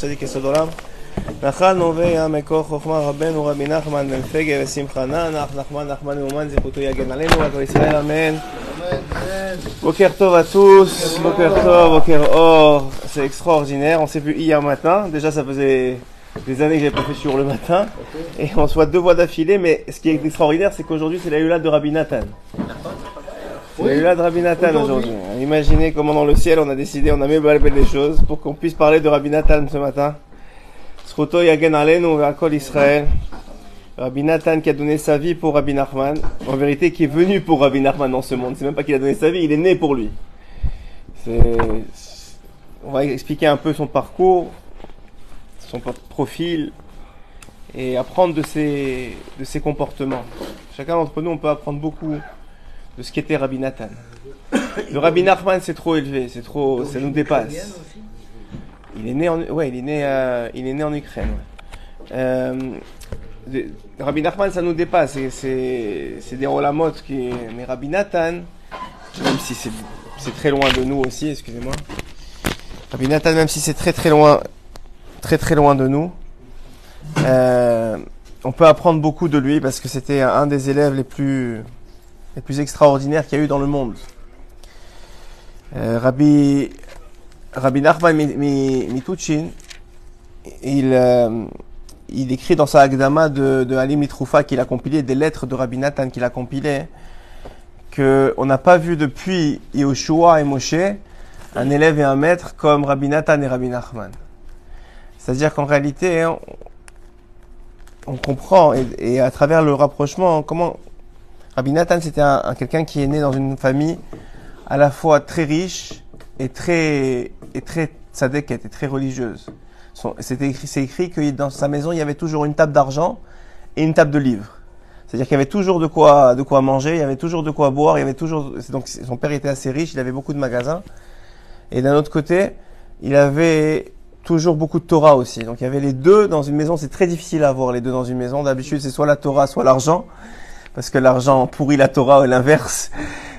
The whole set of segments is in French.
צדיק יסוד עולם. נחלנו ויה מקור חוכמה רבנו רבי נחמן בן פגה ושמחה נח נחמן נחמן מאומן זכותו יגן עלינו ועל כל ישראל אמן. Boker Tov à tous, Boker Tov, Boker Or, c'est extraordinaire, on s'est vu hier matin, déjà ça faisait des années que j'avais pas fait sur le matin, et on se voit deux fois d'affilée, mais ce qui est extraordinaire c'est qu'aujourd'hui c'est la Yula de Rabbi Nathan. C'est la Yula de Rabbi Nathan aujourd'hui. Imaginez comment dans le ciel on a décidé, on a mis les choses pour qu'on puisse parler de Rabbi Nathan ce matin. Sruto Yagen Alenu Israël. Rabbi Nathan qui a donné sa vie pour Rabbi Nachman, en vérité qui est venu pour Rabbi Nachman dans ce monde. C'est même pas qu'il a donné sa vie, il est né pour lui. C'est- On va expliquer un peu son parcours, son profil et apprendre de ses, de ses comportements. Chacun d'entre nous, on peut apprendre beaucoup de ce qu'était Rabbi Nathan. Le Rabbi Nachman, c'est trop élevé, c'est trop, ça nous dépasse. Il est né en, ouais, il est né, euh, il est né en Ukraine. ouais. Euh, de- Rabbi Nachman, ça nous dépasse. C'est- des Rolamot qui. Mais Rabbi Nathan, même si c'est c'est très loin de nous aussi, excusez-moi. Rabbi Nathan, même si c'est très très loin, très très loin de nous, euh, on peut apprendre beaucoup de lui parce que c'était un des élèves les plus les plus extraordinaires qu'il y a eu dans le monde. Euh, Rabbi Rabbi Nachman Mi- Mi- Mituchin, il, euh, il écrit dans sa Agdama de, de Ali Mitroufa qu'il a compilé des lettres de Rabbi Nathan qu'il a compilé que on n'a pas vu depuis Yehoshua et Moshe un élève et un maître comme Rabbi Nathan et Rabbi Nachman. C'est-à-dire qu'en réalité, on, comprend et à travers le rapprochement comment Rabbi Nathan c'était un, un- quelqu'un qui est né dans une famille à la fois très riche et très et très et très religieuse. C'était écrit, c'est écrit que dans sa maison il y avait toujours une table d'argent et une table de livres. C'est-à-dire qu'il y avait toujours de quoi de quoi manger, il y avait toujours de quoi boire, il y avait toujours donc son père était assez riche, il avait beaucoup de magasins. Et d'un autre côté, il avait toujours beaucoup de Torah aussi. Donc il y avait les deux dans une maison, c'est très difficile à avoir les deux dans une maison. D'habitude, c'est soit la Torah, soit l'argent parce que l'argent pourrit la Torah et l'inverse.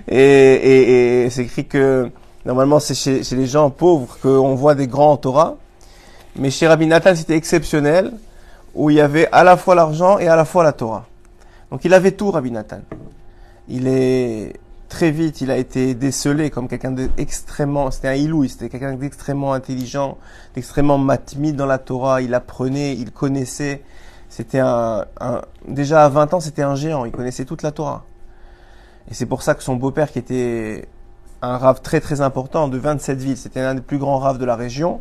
Et, c'est écrit que normalement c'est chez, les gens pauvres qu'on voit des grands en Torah. Mais chez Rabbi Nathan c'était exceptionnel, où il y avait à la fois l'argent et à la fois la Torah. Donc il avait tout Rabbi Nathan. Il est très vite, il a été décelé comme quelqu'un d'extrêmement, c'était un ilouï, c'était quelqu'un d'extrêmement intelligent, d'extrêmement matmide dans la Torah. Il apprenait, il connaissait. C'était un, déjà à 20 ans, c'était un géant. Il connaissait toute la Torah. Et c'est pour ça que son beau-père, qui était un rave très très important de 27 villes, c'était l'un des plus grands raves de la région.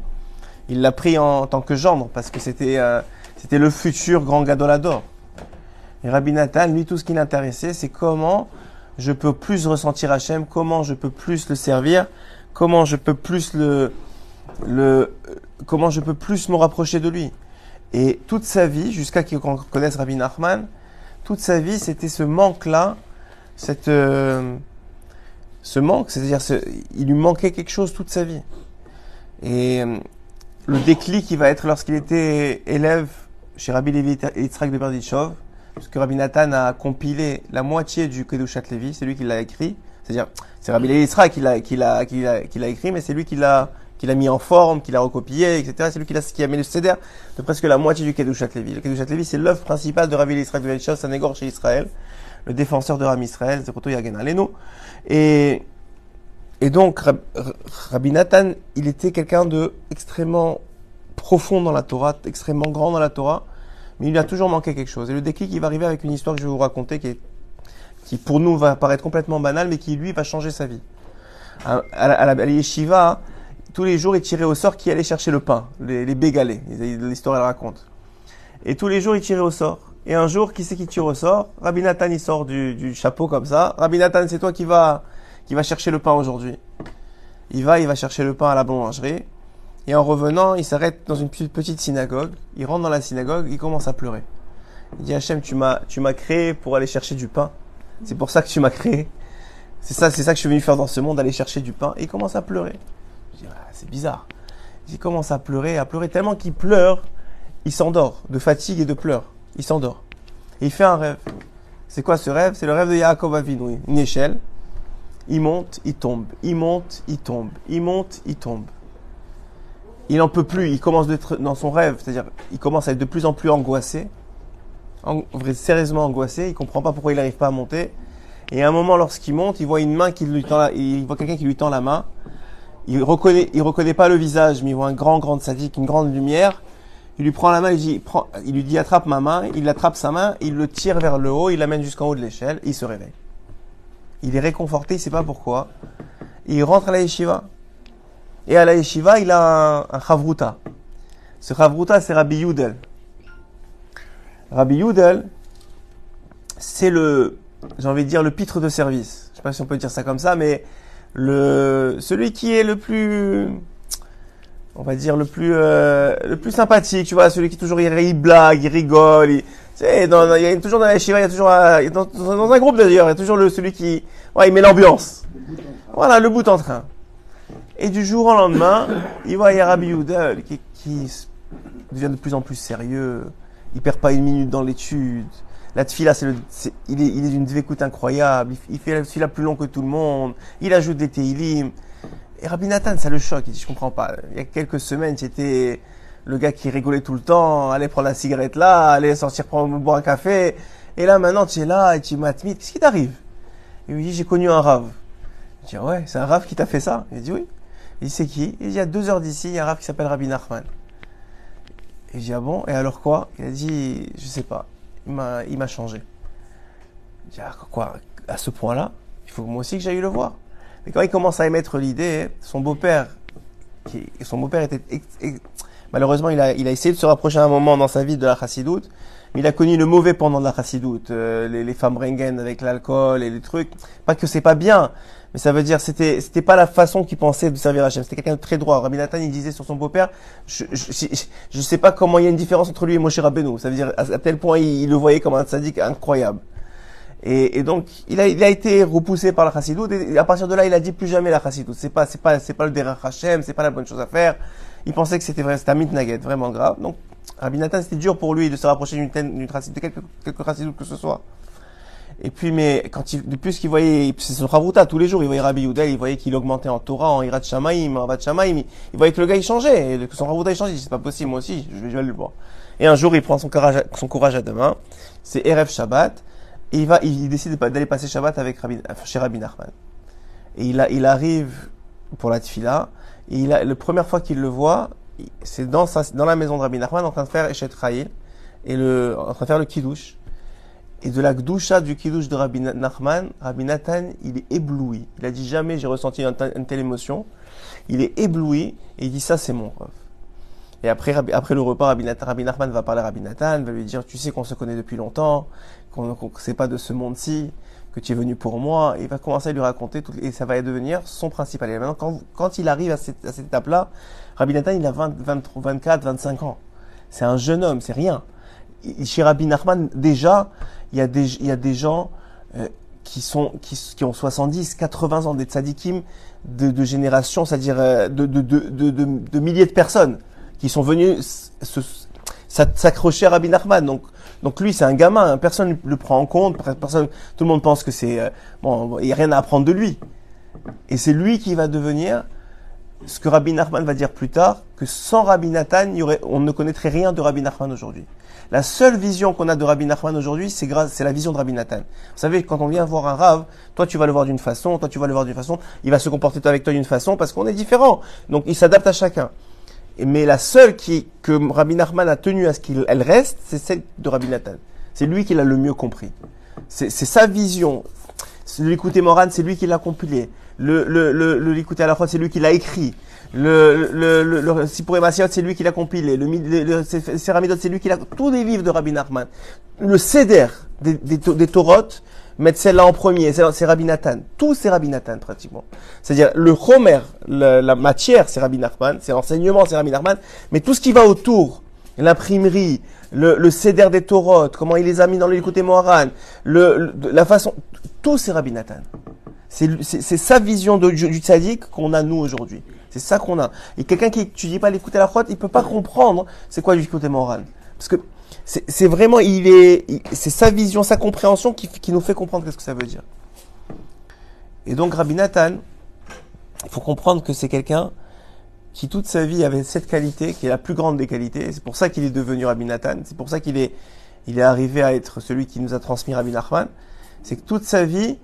Il l'a pris en tant que gendre parce que c'était euh, c'était le futur grand gadolador. Et Rabbi Nathan, lui, tout ce qui l'intéressait, c'est comment je peux plus ressentir Hachem, comment je peux plus le servir, comment je peux plus le, le, comment je peux plus me rapprocher de lui. Et toute sa vie, jusqu'à qu'on connaisse Rabbi Nachman, toute sa vie, c'était ce manque-là, cette, euh, ce manque, c'est-à-dire, ce- il lui manquait quelque chose toute sa vie. Et euh, le déclic, il va être lorsqu'il était élève chez Rabbi Levi Yitzhak de Berdichov, parce que Rabbi Nathan a compilé la moitié du Kedushat Levi, c'est lui qui l'a écrit. C'est-à-dire, c'est Rabbi Levi Yitzhak qui l'a, qui l'a, qui l'a, qui l'a écrit, mais c'est lui qui l'a, qui l'a mis en forme, qui l'a recopié, etc. C'est lui qui, l'a, qui a mis le céder de presque la moitié du Kedushat Levi. Le Kedushat Levi, c'est l'œuvre principale de Yitzhak de Berdichov, Sanégor chez Israël, le défenseur de Ram Israël, Zeroto Yagen Alenu. Et, et donc, Rabbi Nathan, il était quelqu'un de extrêmement profond dans la Torah, extrêmement grand dans la Torah, mais il lui a toujours manqué quelque chose. Et le déclic, il va arriver avec une histoire que je vais vous raconter qui, est, qui pour nous va paraître complètement banale, mais qui lui va changer sa vie. À, à la à la yeshiva, tous les jours, il tirait au sort qui allait chercher le pain, les, les bégalés. L'histoire, elle raconte. Et tous les jours, il tirait au sort. Et un jour, qui c'est qui tire au sort? Rabbi Nathan, il sort du, chapeau comme ça. Rabbi Nathan, c'est toi qui va, qui va chercher le pain aujourd'hui. Il va, il va chercher le pain à la boulangerie. Et en revenant, il s'arrête dans une petite- petite synagogue. Il rentre dans la synagogue, il commence à pleurer. Il dit Hachem, tu m'as, tu m'as créé pour aller chercher du pain. C'est pour ça que tu m'as créé. C'est ça, c'est ça que je suis venu faire dans ce monde, aller chercher du pain. Et il commence à pleurer. Je dis, Ah, c'est bizarre. Il commence à pleurer, à pleurer tellement qu'il pleure, il s'endort de fatigue et de pleurs. Il s'endort. Et il fait un rêve. C'est quoi ce rêve? C'est le rêve de Yaakov Avinu. Une échelle. Il monte, il tombe. Il monte, il tombe. Il monte, il tombe. il en peut plus, il commence d'être dans son rêve, c'est-à-dire il commence à être de plus en plus angoissé, en, sérieusement angoissé, il comprend pas pourquoi il n'arrive pas à monter. Et à un moment, lorsqu'il monte, il voit une main qui lui tend, il voit quelqu'un qui lui tend la main. Il reconnaît, il reconnaît pas le visage, mais il voit un grand, grand sadique, une grande lumière. Il lui prend la main, il, dit, il lui dit attrape ma main, il attrape sa main, il le tire vers le haut, il l'amène jusqu'en haut de l'échelle, il se réveille. Il est réconforté, il sait pas pourquoi. Il rentre à la yeshiva. Et à la yeshiva, il a un, un chavruta. Ce chavruta, c'est Rabbi Yudel. Rabbi Yudel, c'est le, j'ai envie de dire, le pitre de service. Je sais pas si on peut dire ça comme ça, mais le, celui qui est le plus, on va dire, le plus, euh, le plus sympathique, tu vois, celui qui toujours, il, blague, il rigole, il, tu sais, il y a toujours dans la yeshiva, il y a toujours, un, dans, dans, un groupe d'ailleurs, il y a toujours le, celui qui, il met l'ambiance. Voilà, le bout en train. Et du jour au lendemain, il voit Rabbi Yudel qui, qui devient de plus en plus sérieux. Il perd pas une minute dans l'étude. La tfila, c'est le, il est, il est d'une dvécoute incroyable. Il, fait la tfila plus long que tout le monde. Il ajoute des teilim. Et Rabbi Nathan, ça le choque. Il dit, je comprends pas. Il y a quelques semaines, j'étais le gars qui rigolait tout le temps, allait prendre la cigarette là, allait sortir prendre, boire un café. Et là, maintenant, tu es là et tu m'admites. Qu'est-ce qui t'arrive? Il me dit, j'ai connu un rave. Je dis, ouais, c'est un rave qui t'a fait ça? Il dit, oui. Il dit, c'est qui? Il dit, il y a deux heures d'ici, il y a un rave qui s'appelle Rabbi Nachman. Et dis, ah bon? Et alors quoi? Il a dit, je sais pas il m'a, changé. Je dis, ah, quoi, à ce point-là, il faut moi aussi que j'aille le voir. Mais quand il commence à émettre l'idée, son beau-père, son beau-père était, malheureusement, il a, il a essayé de se rapprocher à un moment dans sa vie de la chassidoute, mais il a connu le mauvais pendant de la chassidoute, euh, les, les, femmes rengen avec l'alcool et les trucs. Pas que c'est pas bien, mais ça veut dire c'était c'était pas la façon qu'il pensait de servir Hachem. C'était quelqu'un de très droit. Rabbi Nathan il disait sur son beau-père, je, je, je, sais pas comment il y a une différence entre lui et Moshe Rabbeinu. Ça veut dire à, tel point il, le voyait comme un sadique incroyable. Et, et, donc il a il a été repoussé par la chassidoute et à partir de là il a dit plus jamais la chassidoute. C'est pas c'est pas c'est pas le derech Hachem, c'est pas la bonne chose à faire. Il pensait que c'était vrai, c'était un mitnaghet, vraiment grave. Donc Rabbi Nathan c'était dur pour lui de se rapprocher d'une d'une de quelque quelque chassidoute que ce soit. Et puis, mais quand il, de plus qu'il voyait, c'est son Ravruta, tous les jours, il voyait Rabbi Youdel, il voyait qu'il augmentait en Torah, en Irat Shamaim, en Vat Shamaim, il, voyait que le gars il changeait, et que son Ravruta il changeait, il dit c'est pas possible, moi aussi, je vais, je vais le voir. Et un jour, il prend son courage, son courage à deux mains, c'est Erev Shabbat, et il va, il, décide d'aller passer Shabbat avec Rabbi, chez Rabbi Nachman. Et il, a, il arrive pour la tfila, et il a, la première fois qu'il le voit, c'est dans sa, dans la maison de Rabbi Nachman, en train de faire Eshet Chayil, et le, en train de faire le Kiddush et de la gdoucha du kiddush de Rabbi Nachman, Rabbi Nathan, il est ébloui. Il a dit jamais j'ai ressenti une, telle émotion. Il est ébloui et il dit ça c'est mon rêve. Et après, après le repas, Rabbi, Rabbi Nachman va parler à Rabbi Nathan, va lui dire tu sais qu'on se connaît depuis longtemps, qu'on ne sait pas de ce monde-ci, que tu es venu pour moi. Et il va commencer à lui raconter et ça va devenir son principal. Et maintenant, quand, quand il arrive à cette, à cette étape-là, Rabbi Nathan il a 20, 24, 25 ans. C'est un jeune homme, c'est rien. Chez Rabbi Nachman, déjà, il y a des, il y a des gens euh, qui, sont, qui, ont 70, 80 ans, des tzadikim de, de génération, c'est-à-dire euh, de, de, de, milliers de personnes qui sont venus s'accrocher à Rabbi Nachman. Donc, donc lui, c'est un gamin, hein. personne ne le prend en compte, personne, tout le monde pense que c'est euh, bon, il n'y a rien à apprendre de lui. Et c'est lui qui va devenir ce que Rabbi Nachman va dire plus tard, que sans Rabbi Nathan, on ne connaîtrait rien de Rabbi Nachman aujourd'hui. La seule vision qu'on a de Rabbi Nachman aujourd'hui, c'est la vision de Rabbi Nathan. Vous savez, quand on vient voir un Rav, toi tu vas le voir d'une façon, toi tu vas le voir d'une façon, il va se comporter avec toi d'une façon parce qu'on est différent. Donc il s'adapte à chacun. Mais la seule qui, que Rabbi Nachman a tenu à ce qu'elle reste, c'est celle de Rabbi Nathan. C'est lui qui l'a le mieux compris. C'est sa vision. L'écouter Moran, c'est lui qui l'a compilé. Le, le, le, l'écouter à la fois, c'est lui qui l'a écrit. Le, le, le, le c'est lui qui l'a compilé. Le, le, le c'est lui qui l'a. Tous les livres de Rabbi Nachman. Le Seder des, des, des Torotes, mettre celle-là en premier, c'est Rabbi Nathan. Tout c'est Rabbi Nathan, pratiquement. C'est-à-dire, le Chomer, la matière, c'est Rabbi Nachman, c'est l'enseignement, c'est Rabbi Nachman, mais tout ce qui va autour, l'imprimerie, le, le des Torotes, comment il les a mis dans le côté Moharan, le, la façon, tout c'est Rabbi Nathan. C'est sa vision du, du qu'on a nous aujourd'hui. C'est ça qu'on a. Et quelqu'un qui étudie pas l'écouter la crotte, il peut pas comprendre c'est quoi du côté moral. Parce que c'est vraiment, il est, c'est sa vision, sa compréhension qui, qui nous fait comprendre qu'est-ce que ça veut dire. Et donc Rabbi Nathan, il faut comprendre que c'est quelqu'un qui toute sa vie avait cette qualité, qui est la plus grande des qualités. C'est pour ça qu'il est devenu Rabbi Nathan. C'est pour ça qu'il est, il est arrivé à être celui qui nous a transmis Rabbi Nachman. C'est que toute sa vie,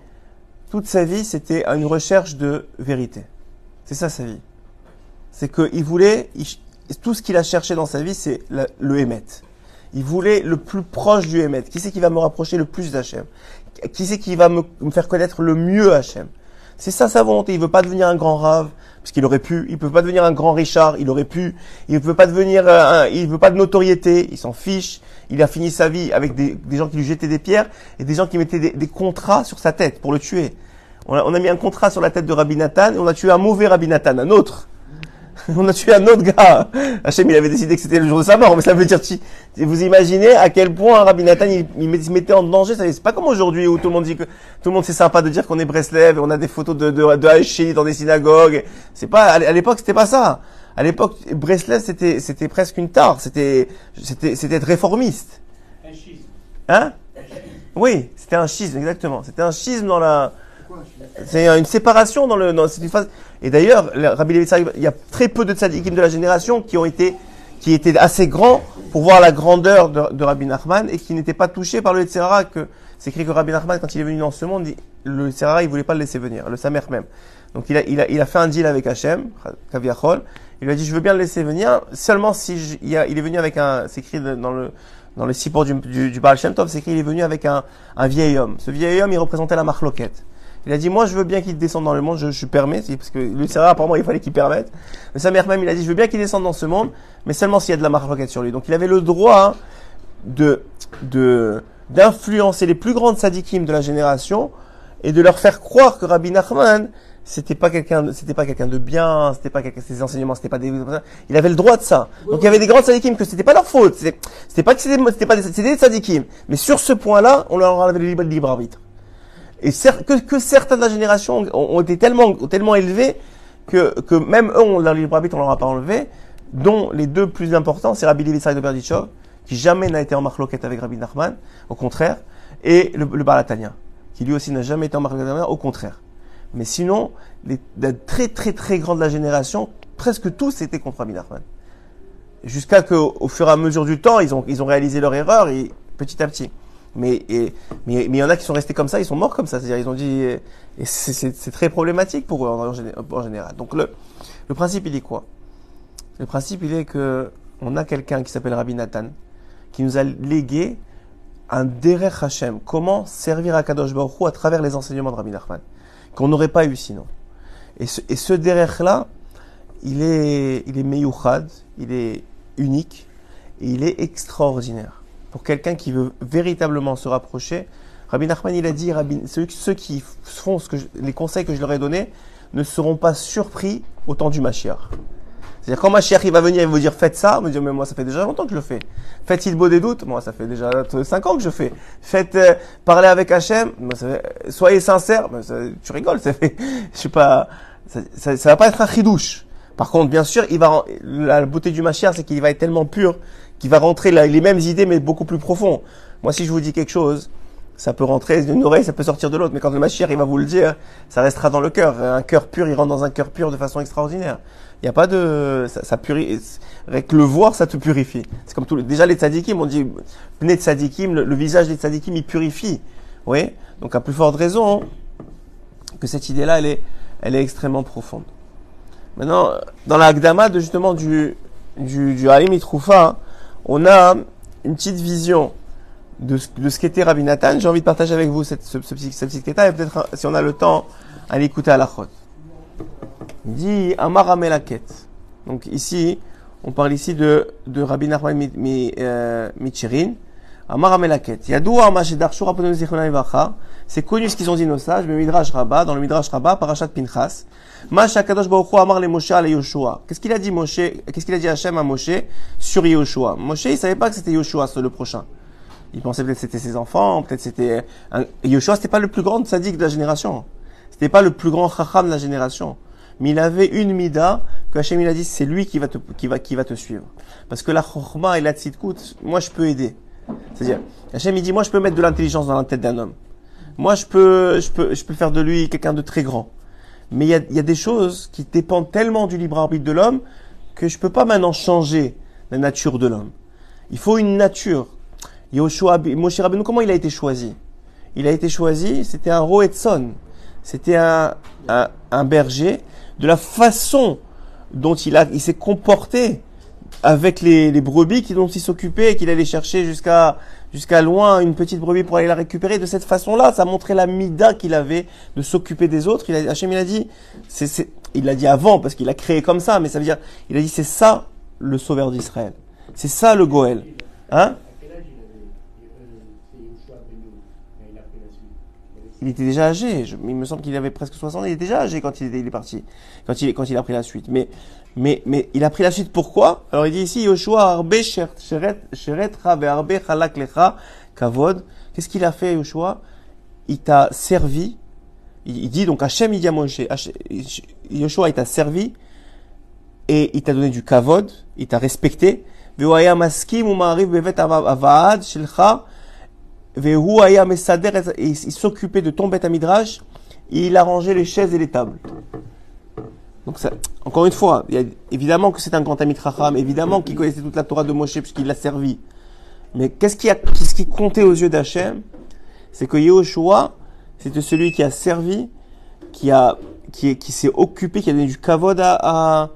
toute sa vie, c'était une recherche de vérité. C'est ça sa vie. C'est qu'il voulait, tout ce qu'il a cherché dans sa vie, c'est le Hémet. Il voulait le plus proche du Hémet. Qui c'est qui va me rapprocher le plus d'Hachem? Qui c'est qui va me, faire connaître le mieux Hachem? C'est ça sa volonté. Il veut pas devenir un grand rave, parce qu'il aurait pu. Il peut pas devenir un grand Richard, il aurait pu. Il veut pas devenir, un, il veut pas de notoriété, il s'en fiche. Il a fini sa vie avec des, gens qui lui jetaient des pierres et des gens qui mettaient des, contrats sur sa tête pour le tuer. On a, on a, mis un contrat sur la tête de Rabbi Nathan et on a tué un mauvais Rabbi Nathan, un autre. on a tué un autre gars. Hachem, il avait décidé que c'était le jour de sa mort, mais ça veut dire, vous imaginez à quel point Rabbi Nathan, il, se mettait en danger. C'est pas comme aujourd'hui où tout le monde dit que, tout le monde c'est sympa de dire qu'on est Breslev et on a des photos de, de, de dans des synagogues. C'est pas, à l'époque, c'était pas ça. À l'époque, Breslev, c'était, c'était presque une tare. C'était, c'était, c'était être réformiste. Un schisme. Hein? Oui, c'était un schisme, exactement. C'était un schisme dans la, c'est une séparation dans le, dans cette phase. Et d'ailleurs, Rabbi Levi il y a très peu de tzadikim de la génération qui ont été, qui étaient assez grands pour voir la grandeur de, Rabbi Nachman et qui n'étaient pas touchés par le Tzerara que, c'est écrit que Rabbi Nachman, quand il est venu dans ce monde, le Tzerara, il voulait pas le laisser venir, le Samer même. Donc il a, il a, il a fait un deal avec Hachem, Kaviachol. Il lui a dit, je veux bien le laisser venir, seulement si il, est venu avec un, c'est écrit dans le, dans le du, du, du Baal Shem Tov, c'est écrit, il est venu avec un, un vieil homme. Ce vieil homme, il représentait la marloquette. Il a dit, moi, je veux bien qu'il descende dans le monde, je, je permets, parce que lui, c'est apparemment, il fallait qu'il permette. Mais sa mère même, il a dit, je veux bien qu'il descende dans ce monde, mais seulement s'il y a de la marque sur lui. Donc, il avait le droit de, de, d'influencer les plus grandes sadikim de la génération et de leur faire croire que Rabbi Nachman, c'était pas quelqu'un, c'était pas quelqu'un de bien, c'était pas quelqu'un, ses enseignements, c'était pas des, il avait le droit de ça. Donc il y avait des grandes sadikim que c'était pas leur faute, c'était, pas que c'était, pas des, c'était des sadikim. Mais sur ce point-là, on leur avait le libre arbitre. Et que, que certains de la génération ont, été tellement, tellement élevés que, que même eux, on, leur libre arbitre, on leur a pas enlevé, dont les deux plus importants, c'est Rabbi Levi de Berdichov, qui jamais n'a été en marloquette avec Rabbi Nachman, au contraire, et le, le qui lui aussi n'a jamais été en marloquette avec au contraire. Mais sinon, les, très très très grands de la génération, presque tous étaient contre Rabbi Nachman. Jusqu'à qu'au au fur et à mesure du temps, ils ont, ils ont réalisé leur erreur et petit à petit. Mais et, mais mais il y en a qui sont restés comme ça, ils sont morts comme ça. C'est-à-dire ils ont dit et c'est très problématique pour eux en, général. Donc le le principe il est quoi? Le principe il est que on a quelqu'un qui s'appelle Rabbi Nathan qui nous a légué un derech Hashem. Comment servir à Kadosh Baruch à travers les enseignements de Rabbi Nachman qu'on n'aurait pas eu sinon? Et ce, et ce derech là, il est il est meyuchad, il est unique et il est extraordinaire pour quelqu'un qui veut véritablement se rapprocher. Rabbi Nachman, il a dit, ceux, qui font ce que les conseils que je leur ai donnés ne seront pas surpris au temps du Mashiach. C'est-à-dire, quand Mashiach, il va venir vous dire, faites ça, me dire, mais moi, ça fait déjà longtemps que je le fais. Faites il beau des doutes, moi, ça fait déjà 5 ans que je fais. Faites euh, parler avec Hachem, moi, ça fait, soyez sincères, tu rigoles, ça fait, je sais pas, ça, ça, ça va pas être un chidouche. Par contre, bien sûr, il va, la beauté du Mashiach, c'est qu'il va être tellement pur qui va rentrer là, les mêmes idées mais beaucoup plus profond. Moi, si je vous dis quelque chose, ça peut rentrer d'une oreille, ça peut sortir de l'autre. Mais quand le Mashiach, il va vous le dire, ça restera dans le cœur. Un cœur pur, il rentre dans un cœur pur de façon extraordinaire. Il n'y a pas de, ça, ça purifie. Avec le voir, ça te purifie. C'est comme tout le, déjà les tzadikim, on dit, de tzadikim, le, visage des tzadikim, il purifie. Oui. Donc, à plus forte raison, que cette idée-là, elle est, elle est extrêmement profonde. Maintenant, dans la de justement du, du, du Haïm on a une petite vision de ce, ce qu'était Rabbi Nathan. J'ai envie de partager avec vous cette, ce, ce, cette petite détail et peut-être, si on a le temps, à l'écouter à la chôte. Il dit Amar Amelaket. Donc ici, on parle ici de, de Rabbi Nachman Michirin. Amar Amelaket. Yadoua Amashedar Shura C'est connu ce qu'ils ont dit nos sages, mais Midrash Rabba, dans le Midrash Rabba, Parashat Pinchas. Qu'est-ce qu'il a dit Moshe Qu'est-ce qu'il a dit Hachem à Moshe sur Yoshua Moshe, il savait pas que c'était Yoshua, le prochain. Il pensait peut-être que c'était ses enfants, peut-être c'était un... Yoshua, c'était pas le plus grand sadique de la génération. C'était pas le plus grand chacham de la génération. Mais il avait une mida que Hachem il a dit c'est lui qui va te qui va qui va te suivre. Parce que la chorma et la tzidkut, moi je peux aider. C'est-à-dire Hachem il dit moi je peux mettre de l'intelligence dans la tête d'un homme. Moi je peux je peux je peux faire de lui quelqu'un de très grand. Mais il y a, y a des choses qui dépendent tellement du libre arbitre de l'homme que je peux pas maintenant changer la nature de l'homme. Il faut une nature. Yoshua, Moshe Rabbeinu, comment il a été choisi? Il a été choisi, c'était un Roetson. C'était un, un, un berger. De la façon dont il, a, il s'est comporté avec les, brebis dont il s'occupait et qu'il allait chercher jusqu'à jusqu'à loin une petite brebis pour aller la récupérer. De cette façon-là, ça montrait la mida qu'il avait de s'occuper des autres. Il a, Hachem, il a dit, il l'a dit avant parce qu'il a créé comme ça, mais ça veut dire, il a dit c'est ça le sauveur d'Israël. C'est ça le Goël. Hein? Il était déjà âgé. Il me semble qu'il avait presque 60 ans. Il était déjà âgé quand il, il est parti, quand il, quand il a pris la suite. Mais, mais, mais il a pris la suite pourquoi? Alors il dit ici, Yoshua Arbe Sheretra Arbe Chalak Lecha Kavod. Qu'est-ce qu'il a fait, Yoshua? Il t'a servi. Il dit donc Hachem il Yoshua il t'a servi et il t'a donné du kavod, il t'a respecté. Il s'occupait de ton bête à midrash, il arrangeait les chaises et les tables. Donc ça, encore une fois, il y a, évidemment que c'est un grand ami évidemment qu'il connaissait toute la Torah de Moshe puisqu'il l'a servi. Mais qu'est-ce qui, a, qu'est-ce qui comptait aux yeux d'Hachem? C'est que Yehoshua, c'était celui qui a servi, qui a, qui, qui s'est occupé, qui a donné du kavod à, à,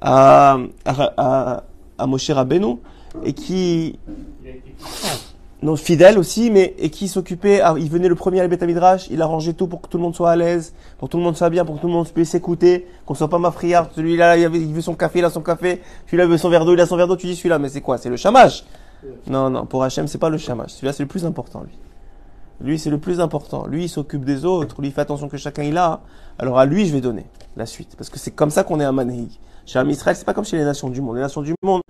à, à, à Moshe Rabbeinu, et qui, non, fidèle aussi, mais et qui s'occupait, ah, il venait le premier à la Midrash, il arrangeait tout pour que tout le monde soit à l'aise, pour que tout le monde soit bien, pour que tout le monde puisse s'écouter, qu'on soit pas mafriard, celui-là, il, avait, il veut son café, il a son café, celui-là veut son verre d'eau, il a son verre d'eau, tu dis celui-là, mais c'est quoi C'est le chamash Non, non, pour Hachem, c'est pas le chamash, celui-là c'est le plus important, lui. Lui, c'est le plus important. Lui, il s'occupe des autres, lui, il fait attention que chacun il a. Alors à lui, je vais donner la suite. Parce que c'est comme ça qu'on est un manhig. Chez Israël, c'est pas comme chez les nations du monde. Les nations du monde,